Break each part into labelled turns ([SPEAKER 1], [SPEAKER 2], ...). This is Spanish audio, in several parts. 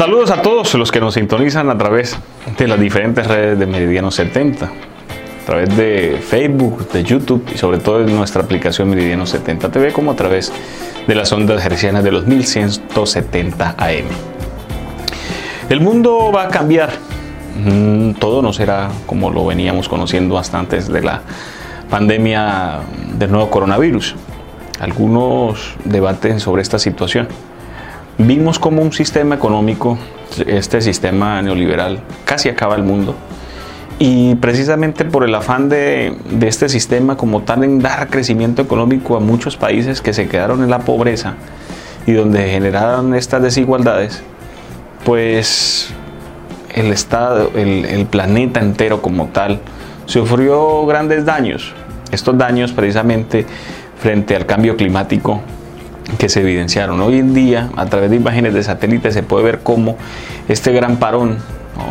[SPEAKER 1] Saludos a todos los que nos sintonizan a través de las diferentes redes de Meridiano 70, a través de Facebook, de YouTube y sobre todo de nuestra aplicación Meridiano 70 TV como a través de las ondas hercianas de los 1170 AM. El mundo va a cambiar, mm, todo no será como lo veníamos conociendo hasta antes de la pandemia del nuevo coronavirus. Algunos debaten sobre esta situación vimos como un sistema económico, este sistema neoliberal, casi acaba el mundo. Y precisamente por el afán de, este sistema como tal en dar crecimiento económico a muchos países que se quedaron en la pobreza y donde generaron estas desigualdades, pues el Estado, el planeta entero como tal, sufrió grandes daños. Estos daños precisamente frente al cambio climático que se evidenciaron. Hoy en día, a través de imágenes de satélite, se puede ver cómo este gran parón,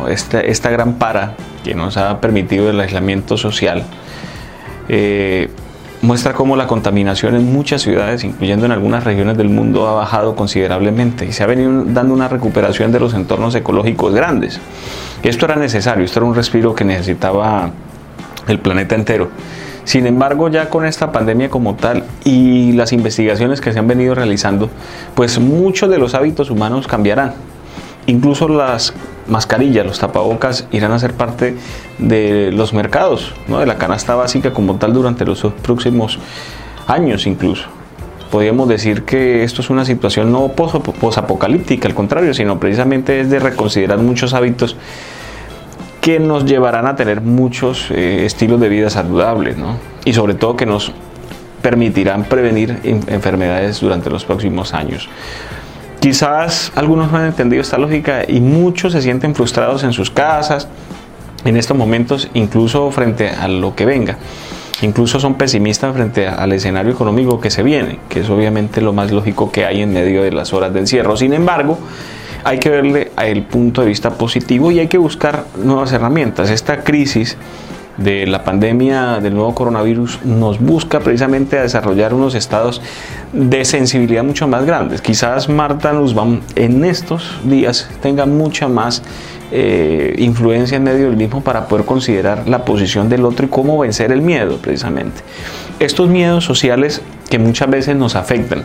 [SPEAKER 1] esta, esta, gran para que nos ha permitido el aislamiento social, eh, muestra cómo la contaminación en muchas ciudades, incluyendo en algunas regiones del mundo, ha bajado considerablemente y se ha venido dando una recuperación de los entornos ecológicos grandes. Esto era necesario, esto era un respiro que necesitaba el planeta entero. Sin embargo, ya con esta pandemia como tal y las investigaciones que se han venido realizando, pues muchos de los hábitos humanos cambiarán. Incluso las mascarillas, los tapabocas irán a ser parte de los mercados, ¿no? de la canasta básica como tal durante los próximos años incluso. Podríamos decir que esto es una situación no posapocalíptica, al contrario, sino precisamente es de reconsiderar muchos hábitos que nos llevarán a tener muchos eh, estilos de vida saludables, ¿no? Y sobre todo que nos permitirán prevenir enfermedades durante los próximos años. Quizás algunos no han entendido esta lógica y muchos se sienten frustrados en sus casas, en estos momentos, incluso frente a lo que venga. Incluso son pesimistas frente al escenario económico que se viene, que es obviamente lo más lógico que hay en medio de las horas de encierro. Sin embargo, hay que verle el punto de vista positivo y hay que buscar nuevas herramientas. Esta crisis de la pandemia del nuevo coronavirus nos busca precisamente a desarrollar unos estados de sensibilidad mucho más grandes. Quizás Marta Nussbaum en estos días tenga mucha más eh, influencia en medio del mismo para poder considerar la posición del otro y cómo vencer el miedo precisamente. Estos miedos sociales que muchas veces nos afectan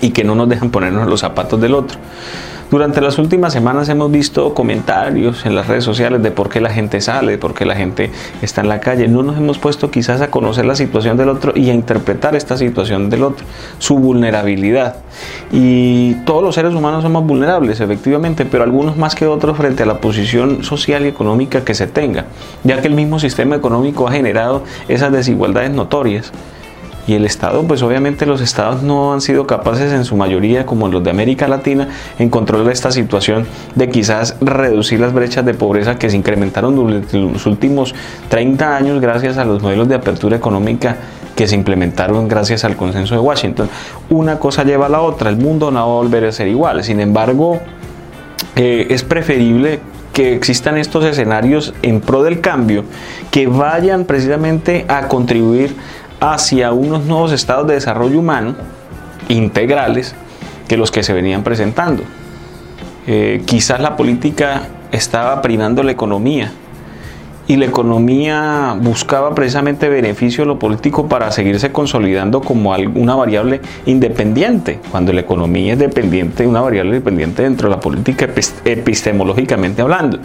[SPEAKER 1] y que no nos dejan ponernos los zapatos del otro. Durante las últimas semanas hemos visto comentarios en las redes sociales de por qué la gente sale, de por qué la gente está en la calle. No nos hemos puesto quizás a conocer la situación del otro y a interpretar esta situación del otro, su vulnerabilidad. Y todos los seres humanos somos vulnerables, efectivamente, pero algunos más que otros frente a la posición social y económica que se tenga, ya que el mismo sistema económico ha generado esas desigualdades notorias y el Estado, pues obviamente los Estados no han sido capaces en su mayoría, como los de América Latina, en controlar esta situación de quizás reducir las brechas de pobreza que se incrementaron durante los últimos 30 años gracias a los modelos de apertura económica que se implementaron gracias al consenso de Washington. Una cosa lleva a la otra, el mundo no va a volver a ser igual. Sin embargo, eh, es preferible que existan estos escenarios en pro del cambio que vayan precisamente a contribuir hacia unos nuevos estados de desarrollo humano integrales que los que se venían presentando. Eh, quizás la política estaba primando la economía y la economía buscaba precisamente beneficio de lo político para seguirse consolidando como una variable independiente, cuando la economía es dependiente, una variable dependiente dentro de la política epistemológicamente hablando.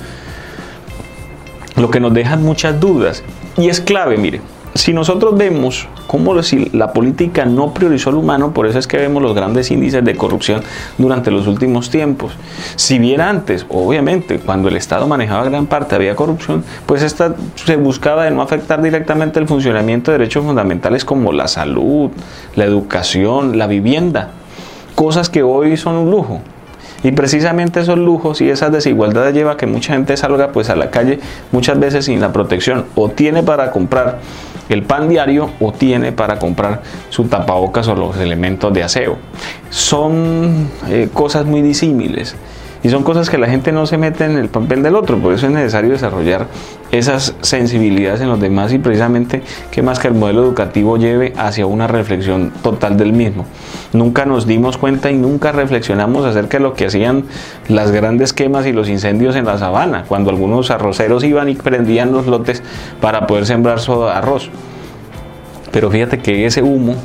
[SPEAKER 1] Lo que nos deja muchas dudas y es clave, mire, si nosotros vemos cómo si la política no priorizó al humano, por eso es que vemos los grandes índices de corrupción durante los últimos tiempos. Si bien antes, obviamente, cuando el Estado manejaba gran parte había corrupción, pues esta se buscaba de no afectar directamente el funcionamiento de derechos fundamentales como la salud, la educación, la vivienda, cosas que hoy son un lujo. Y precisamente esos lujos y esas desigualdades lleva a que mucha gente salga pues a la calle muchas veces sin la protección o tiene para comprar el pan diario o tiene para comprar su tapabocas o los elementos de aseo. Son eh, cosas muy disímiles. Y son cosas que la gente no se mete en el papel del otro, por eso es necesario desarrollar esas sensibilidades en los demás y precisamente que más que el modelo educativo lleve hacia una reflexión total del mismo. Nunca nos dimos cuenta y nunca reflexionamos acerca de lo que hacían las grandes quemas y los incendios en la sabana, cuando algunos arroceros iban y prendían los lotes para poder sembrar su arroz. Pero fíjate que ese humo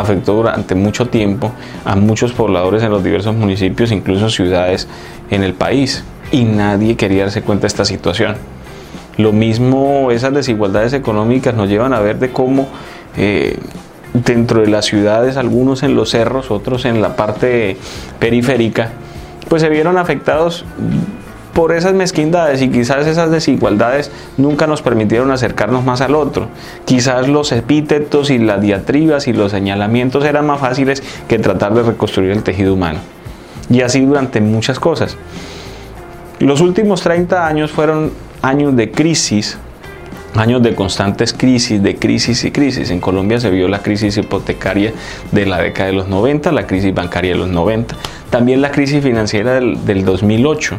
[SPEAKER 1] afectó durante mucho tiempo a muchos pobladores en los diversos municipios, incluso ciudades en el país, y nadie quería darse cuenta de esta situación. Lo mismo, esas desigualdades económicas nos llevan a ver de cómo eh, dentro de las ciudades, algunos en los cerros, otros en la parte periférica, pues se vieron afectados por esas mezquindades y quizás esas desigualdades nunca nos permitieron acercarnos más al otro. Quizás los epítetos y las diatribas y los señalamientos eran más fáciles que tratar de reconstruir el tejido humano. Y así durante muchas cosas. Los últimos 30 años fueron años de crisis, años de constantes crisis, de crisis y crisis. En Colombia se vio la crisis hipotecaria de la década de los 90, la crisis bancaria de los 90, también la crisis financiera del, del 2008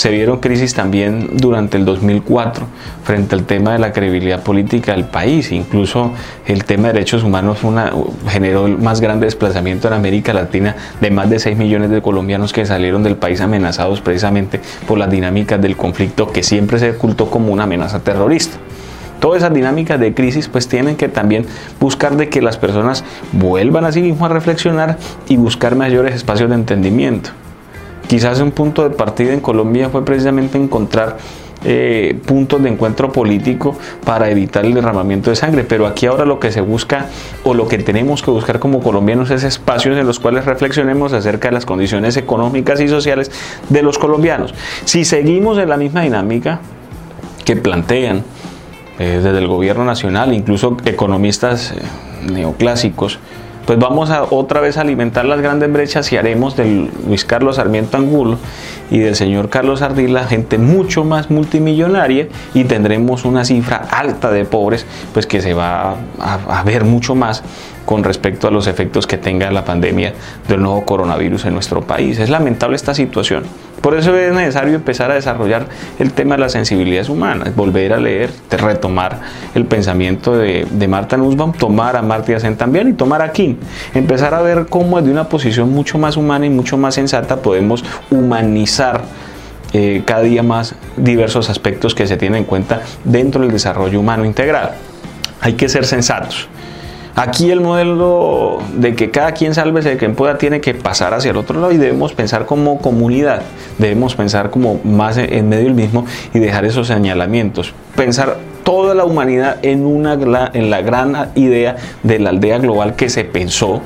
[SPEAKER 1] se vieron crisis también durante el 2004 frente al tema de la credibilidad política del país. Incluso el tema de derechos humanos generó el más grande desplazamiento en América Latina de más de 6 millones de colombianos que salieron del país amenazados precisamente por las dinámicas del conflicto que siempre se ocultó como una amenaza terrorista todas esas dinámicas de crisis pues tienen que también buscar de que las personas vuelvan a sí mismas a reflexionar y buscar mayores espacios de entendimiento. Quizás un punto de partida en Colombia fue precisamente encontrar eh, puntos de encuentro político para evitar el derramamiento de sangre. Pero aquí ahora lo que se busca o lo que tenemos que buscar como colombianos es espacios en los cuales reflexionemos acerca de las condiciones económicas y sociales de los colombianos. Si seguimos en la misma dinámica que plantean eh, desde el gobierno nacional, incluso economistas eh, neoclásicos, pues vamos a otra vez a alimentar las grandes brechas y haremos del Luis Carlos Sarmiento Angulo y del señor Carlos Ardila gente mucho más multimillonaria y tendremos una cifra alta de pobres, pues que se va a, ver mucho más con respecto a los efectos que tenga la pandemia del nuevo coronavirus en nuestro país. Es lamentable esta situación. Por eso es necesario empezar a desarrollar el tema de las sensibilidades humanas, volver a leer, retomar el pensamiento de, Marta Nussbaum, tomar a Marta Sen también y tomar a Kim. Empezar a ver cómo desde una posición mucho más humana y mucho más sensata podemos humanizar eh, cada día más diversos aspectos que se tienen en cuenta dentro del desarrollo humano integral. Hay que ser sensatos. Aquí el modelo de que cada quien sálvese de quien pueda tiene que pasar hacia el otro lado y debemos pensar como comunidad, debemos pensar como más en medio del mismo y dejar esos señalamientos. Pensar toda la humanidad en, una, en la gran idea de la aldea global que se pensó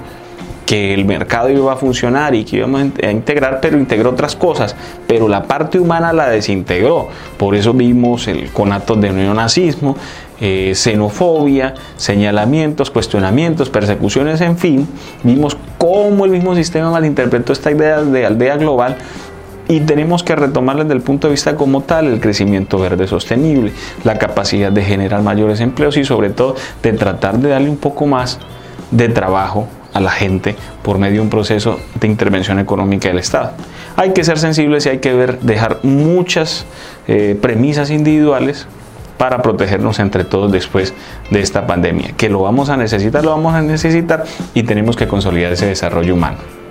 [SPEAKER 1] el mercado iba a funcionar y que íbamos a integrar, pero integró otras cosas, pero la parte humana la desintegró. Por eso vimos el conato de neonazismo, eh, xenofobia, señalamientos, cuestionamientos, persecuciones, en fin, vimos cómo el mismo sistema malinterpretó esta idea de aldea global y tenemos que retomarla desde el punto de vista como tal, el crecimiento verde sostenible, la capacidad de generar mayores empleos y sobre todo de tratar de darle un poco más de trabajo a la gente por medio de un proceso de intervención económica del Estado. Hay que ser sensibles y hay que ver, dejar muchas eh, premisas individuales para protegernos entre todos después de esta pandemia. Que lo vamos a necesitar, lo vamos a necesitar y tenemos que consolidar ese desarrollo humano.